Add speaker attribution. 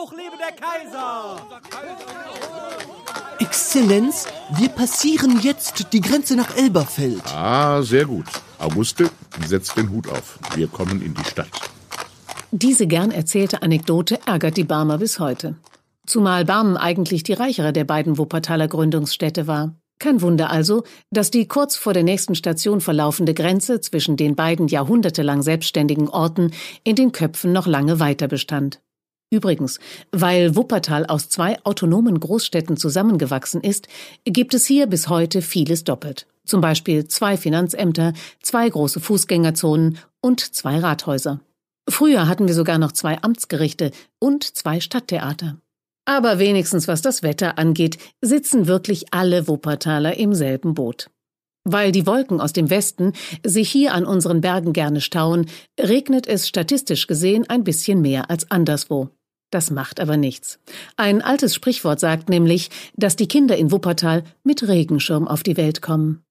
Speaker 1: Hoch lebe der Kaiser!
Speaker 2: Exzellenz, wir passieren jetzt die Grenze nach Elberfeld.
Speaker 3: Ah, sehr gut. Auguste, setz den Hut auf. Wir kommen in die Stadt.
Speaker 4: Diese gern erzählte Anekdote ärgert die Barmer bis heute. Zumal Barmen eigentlich die reichere der beiden Wuppertaler Gründungsstädte war. Kein Wunder also, dass die kurz vor der nächsten Station verlaufende Grenze zwischen den beiden jahrhundertelang selbstständigen Orten in den Köpfen noch lange weiter bestand. Übrigens, weil Wuppertal aus zwei autonomen Großstädten zusammengewachsen ist, gibt es hier bis heute vieles doppelt. Zum Beispiel zwei Finanzämter, zwei große Fußgängerzonen und zwei Rathäuser. Früher hatten wir sogar noch zwei Amtsgerichte und zwei Stadttheater. Aber wenigstens was das Wetter angeht, sitzen wirklich alle Wuppertaler im selben Boot. Weil die Wolken aus dem Westen sich hier an unseren Bergen gerne stauen, regnet es statistisch gesehen ein bisschen mehr als anderswo. Das macht aber nichts. Ein altes Sprichwort sagt nämlich, dass die Kinder in Wuppertal mit Regenschirm auf die Welt kommen.